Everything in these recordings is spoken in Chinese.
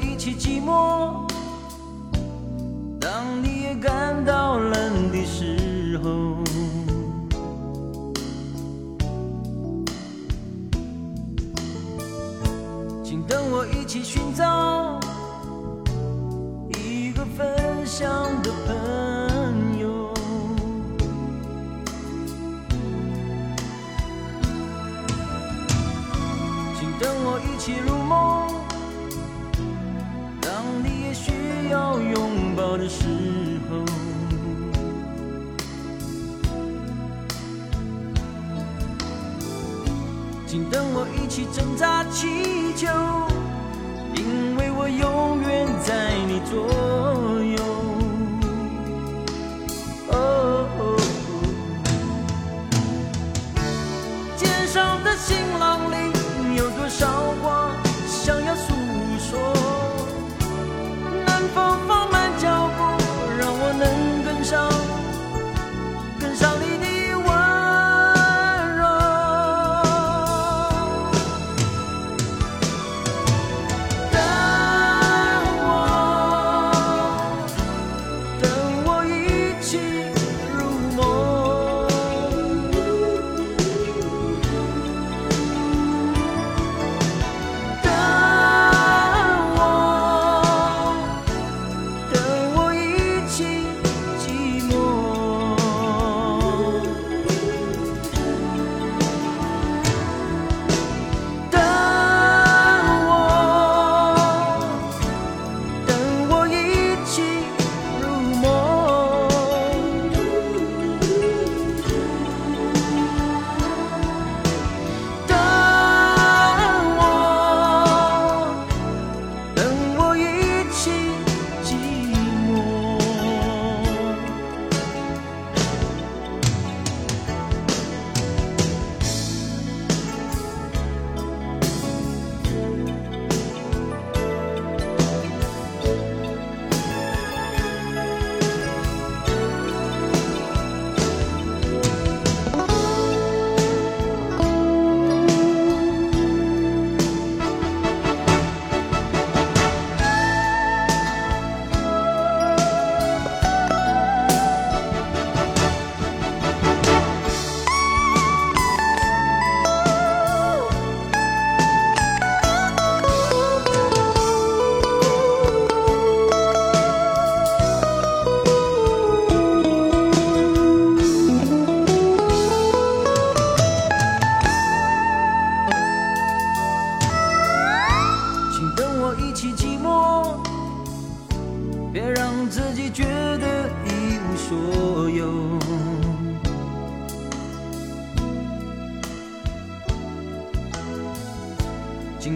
一起寂寞，少的行囊里有多少话想要诉说？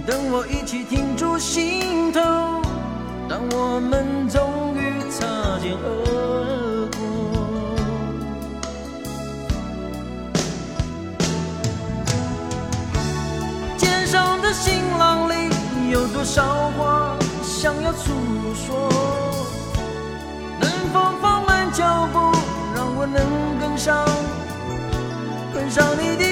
等我一起停住心头，当我们终于擦肩而过。肩上的行囊里有多少话想要诉说？能否放慢脚步，让我能跟上，跟上你的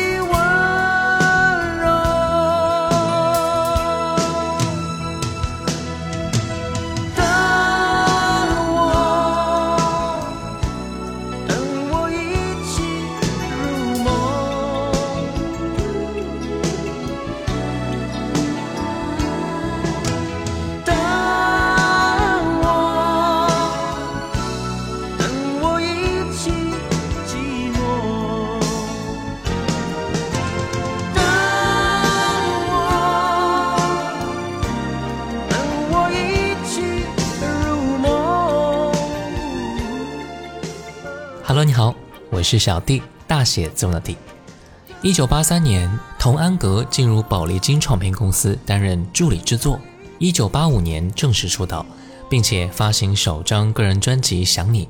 是小弟，大写字母的弟。一九八三年，童安格进入宝丽金唱片公司担任助理制作。一九八五年正式出道，并且发行首张个人专辑《想你》。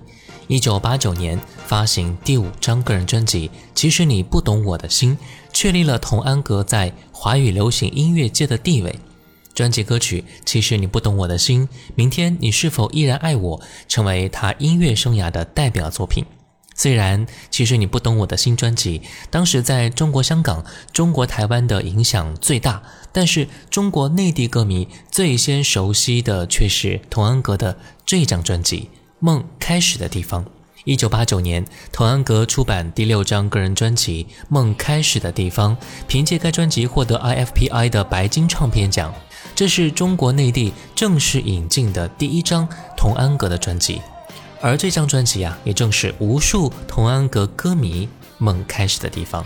一九八九年发行第五张个人专辑《其实你不懂我的心》，确立了童安格在华语流行音乐界的地位。专辑歌曲《其实你不懂我的心》，明天你是否依然爱我，成为他音乐生涯的代表作品。虽然《其实你不懂我的新》专辑当时在中国香港、中国台湾的影响最大，但是中国内地歌迷最先熟悉的却是童安格的这张专辑《梦开始的地方》。一九八九年，童安格出版第六张个人专辑《梦开始的地方》，凭借该专辑获得 IFPI 的白金唱片奖，这是中国内地正式引进的第一张童安格的专辑。而这张专辑啊，也正是无数童安格歌迷梦开始的地方。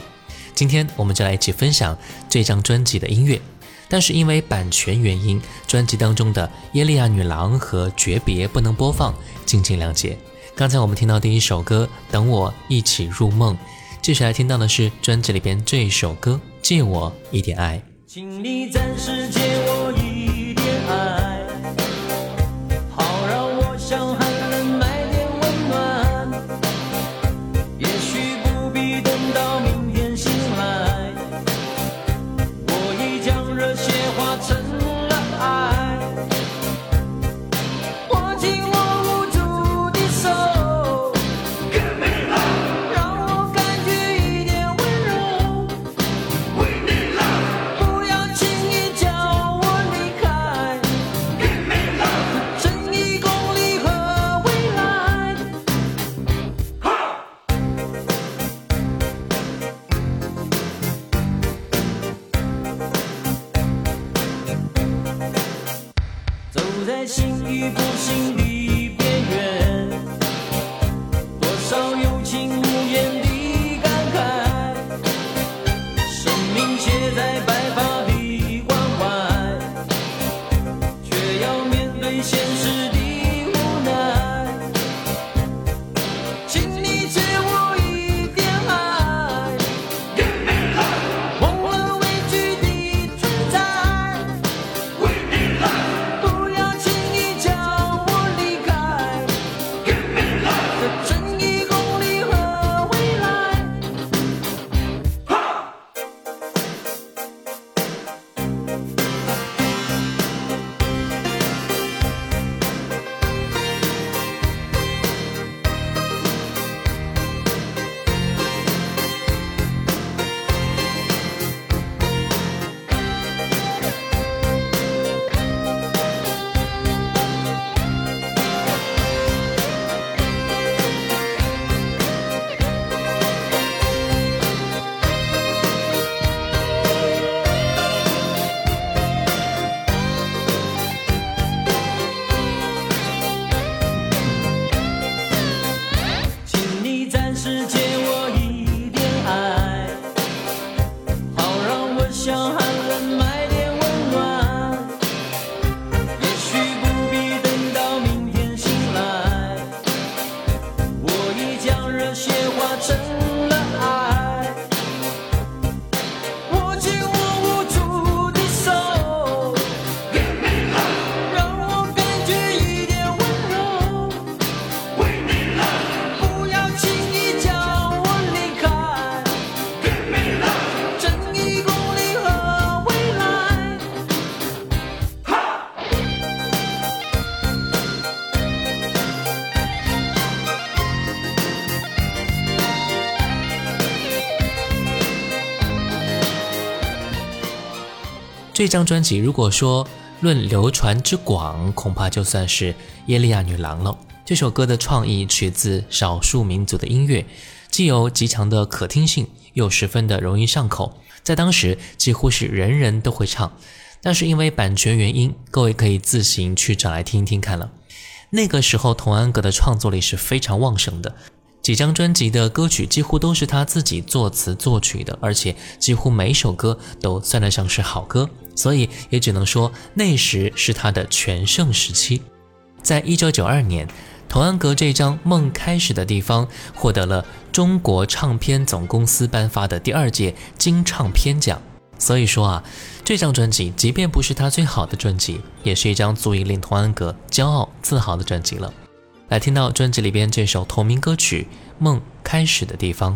今天我们就来一起分享这张专辑的音乐，但是因为版权原因，专辑当中的《耶利亚女郎》和《诀别》不能播放，敬请谅解。刚才我们听到第一首歌《等我一起入梦》，接下来听到的是专辑里边这一首歌《借我一点爱》。请你暂时借我一这张专辑如果说论流传之广，恐怕就算是《耶利亚女郎》了。这首歌的创意取自少数民族的音乐，既有极强的可听性，又十分的容易上口，在当时几乎是人人都会唱。但是因为版权原因，各位可以自行去找来听一听看了。那个时候，童安格的创作力是非常旺盛的，几张专辑的歌曲几乎都是他自己作词作曲的，而且几乎每首歌都算得上是好歌，所以也只能说那时是他的全盛时期。在一九九二年，童安格这张《梦开始的地方》获得了中国唱片总公司颁发的第二届金唱片奖。所以说啊，这张专辑即便不是他最好的专辑，也是一张足以令童安格骄傲自豪的专辑了。来听到专辑里边这首同名歌曲《梦开始的地方》。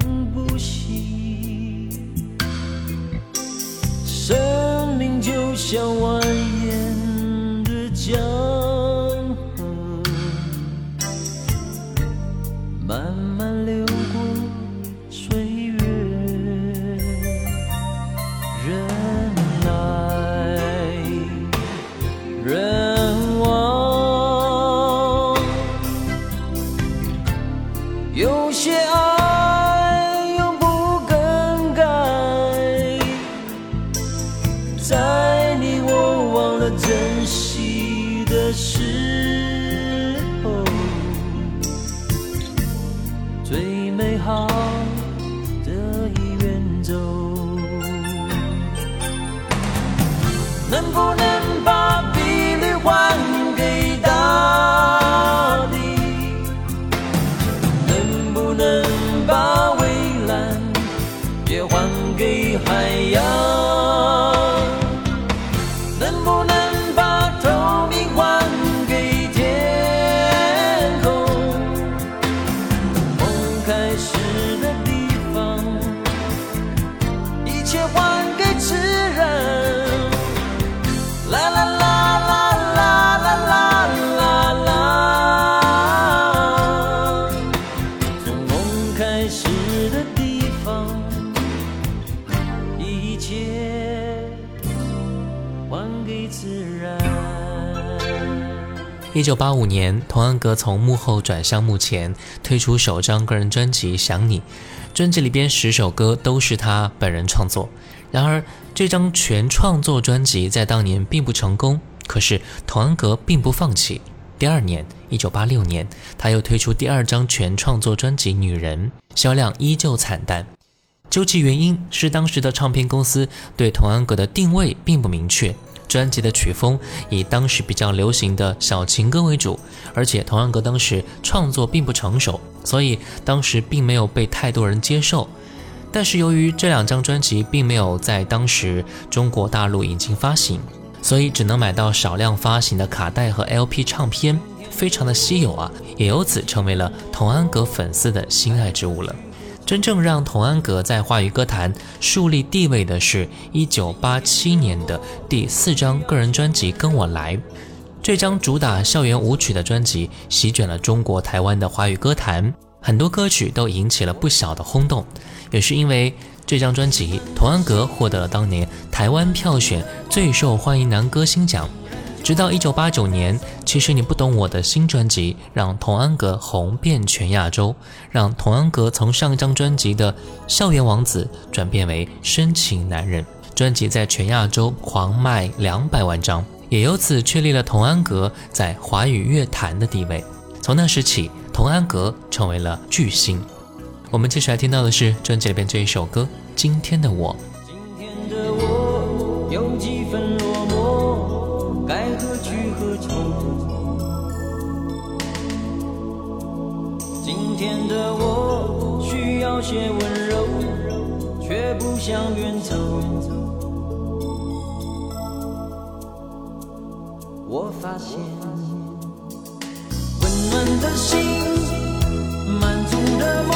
生不息。生命就像蜿 your 一九八五年，童安格从幕后转向幕前，推出首张个人专辑《想你》。专辑里边十首歌都是他本人创作。然而，这张全创作专辑在当年并不成功。可是，童安格并不放弃。第二年，一九八六年，他又推出第二张全创作专辑《女人》，销量依旧惨淡。究其原因，是当时的唱片公司对童安格的定位并不明确。专辑的曲风以当时比较流行的小情歌为主，而且童安格当时创作并不成熟，所以当时并没有被太多人接受。但是由于这两张专辑并没有在当时中国大陆引进发行，所以只能买到少量发行的卡带和 LP 唱片，非常的稀有啊，也由此成为了童安格粉丝的心爱之物了。真正让童安格在华语歌坛树立地位的是1987年的第四张个人专辑《跟我来》。这张主打校园舞曲的专辑席卷了中国台湾的华语歌坛，很多歌曲都引起了不小的轰动。也是因为这张专辑，童安格获得了当年台湾票选最受欢迎男歌星奖。直到1989年，《其实你不懂我》的新专辑让童安格红遍全亚洲，让童安格从上一张专辑的校园王子转变为深情男人。专辑在全亚洲狂卖两百万张，也由此确立了童安格在华语乐坛的地位。从那时起，童安格成为了巨星。我们接下来听到的是专辑里边这一首歌《今天的我》。天的我需要些温柔，却不想远走。我发现温暖的心，满足的梦，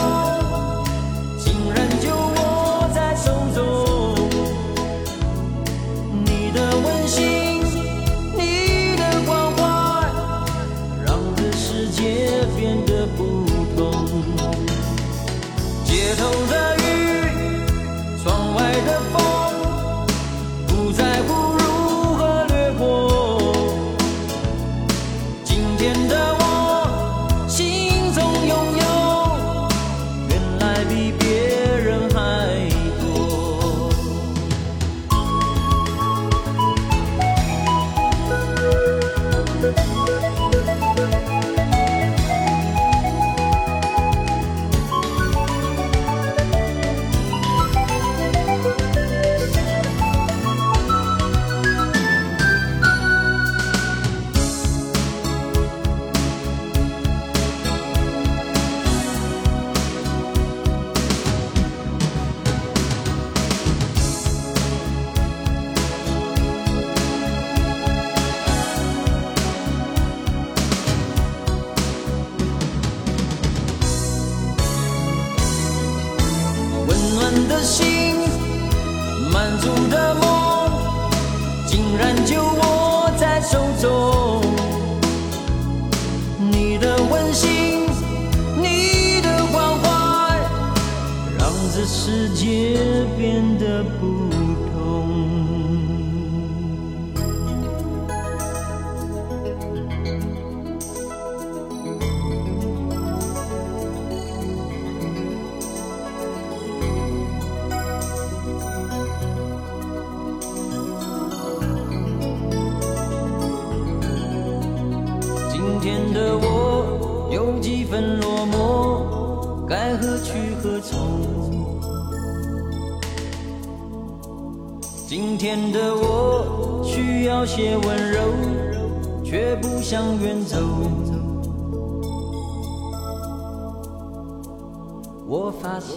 曾经的我需要些温柔，却不想远走。我发现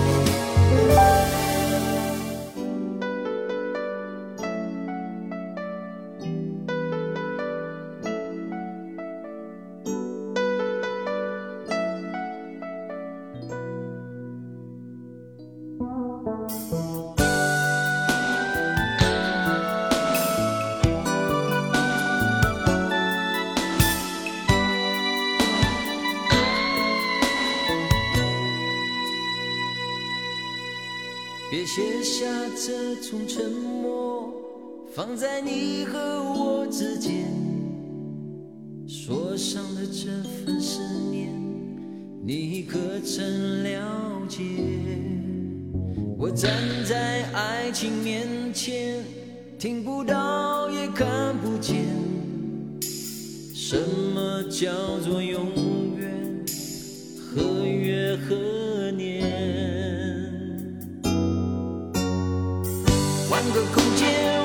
放在你和我之间，说上的这份思念，你可曾了解？我站在爱情面前，听不到也看不见，什么叫做永远？何月何年？换个空间，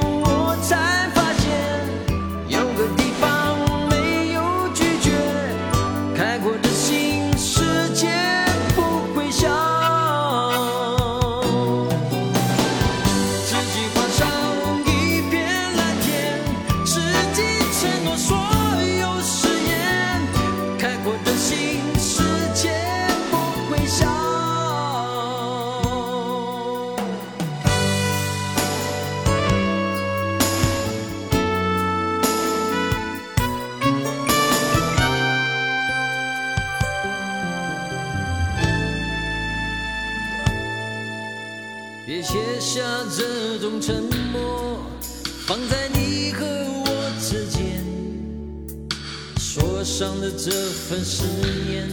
这份思念，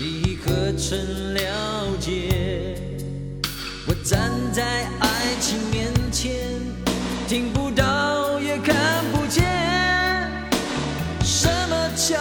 你可曾了解？我站在爱情面前，听不到也看不见，什么叫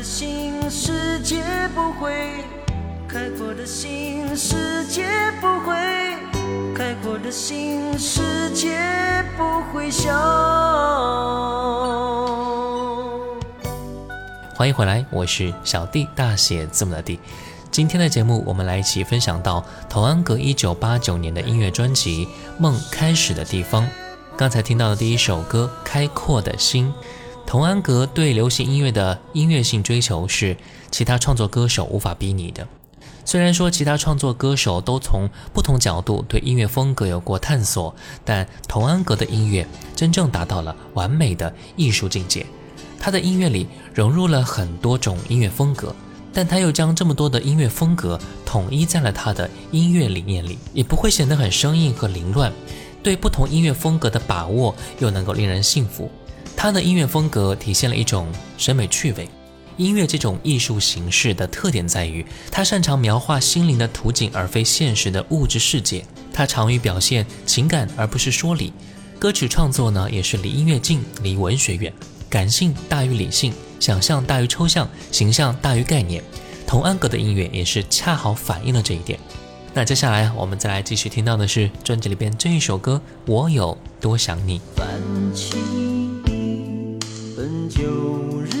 的心，世界不会；开阔的心，世界不会；开阔的心，世界不会笑。欢迎回来，我是小弟，大写字母的弟。今天的节目，我们来一起分享到童安格一九八九年的音乐专辑《梦开始的地方》。刚才听到的第一首歌《开阔的心》，童安格对流行音乐的音乐性追求是其他创作歌手无法比拟的。虽然说其他创作歌手都从不同角度对音乐风格有过探索，但童安格的音乐真正达到了完美的艺术境界。他的音乐里融入了很多种音乐风格，但他又将这么多的音乐风格统一在了他的音乐理念里，也不会显得很生硬和凌乱。对不同音乐风格的把握又能够令人信服。他的音乐风格体现了一种审美趣味音乐这种艺术形式的特点在于它擅长描画心灵的图景而非现实的物质世界它长于表现情感而不是说理歌曲创作呢也是离音乐近离文学远感性大于理性想象大于抽象形象大于概念。童安格的音乐也是恰好反映了这一点。那接下来我们再来继续听到的是专辑里边这一首歌我有多想你。等旧日。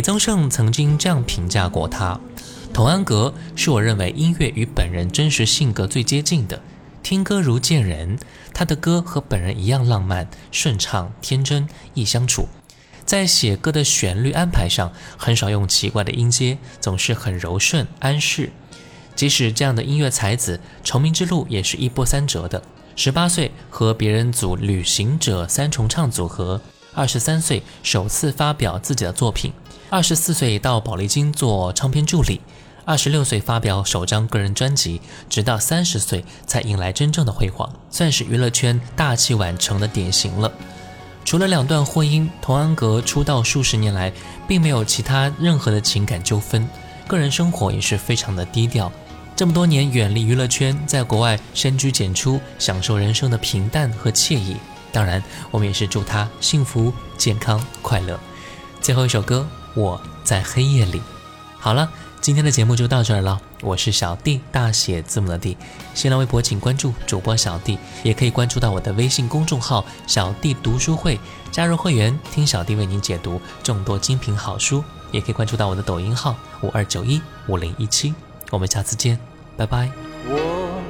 李宗盛曾经这样评价过他。童安格是我认为音乐与本人真实性格最接近的。听歌如见人他的歌和本人一样浪漫顺畅天真易相处。在写歌的旋律安排上很少用奇怪的音阶总是很柔顺安适。即使这样的音乐才子成名之路也是一波三折的。十八岁和别人组旅行者三重唱组合二十三岁首次发表自己的作品。二十四岁到宝丽金做唱片助理二十六岁发表首张个人专辑直到三十岁才迎来真正的辉煌算是娱乐圈大器晚成的典型了。除了两段婚姻童安格出道数十年来并没有其他任何的情感纠纷个人生活也是非常的低调。这么多年远离娱乐圈在国外深居简出享受人生的平淡和惬意当然我们也是祝他幸福健康快乐。最后一首歌我在黑夜里。好了，今天的节目就到这儿了。我是小弟，大写字母的弟。新浪微博请关注主播小弟，也可以关注到我的微信公众号“小弟读书会”，加入会员听小弟为您解读众多精品好书。也可以关注到我的抖音号五二九一五零一七。我们下次见。拜拜。我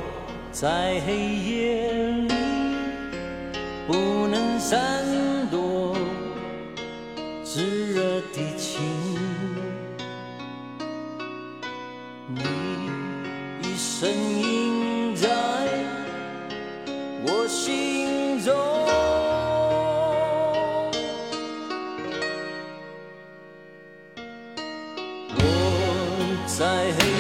在黑夜里不能闪躲炙热的在黑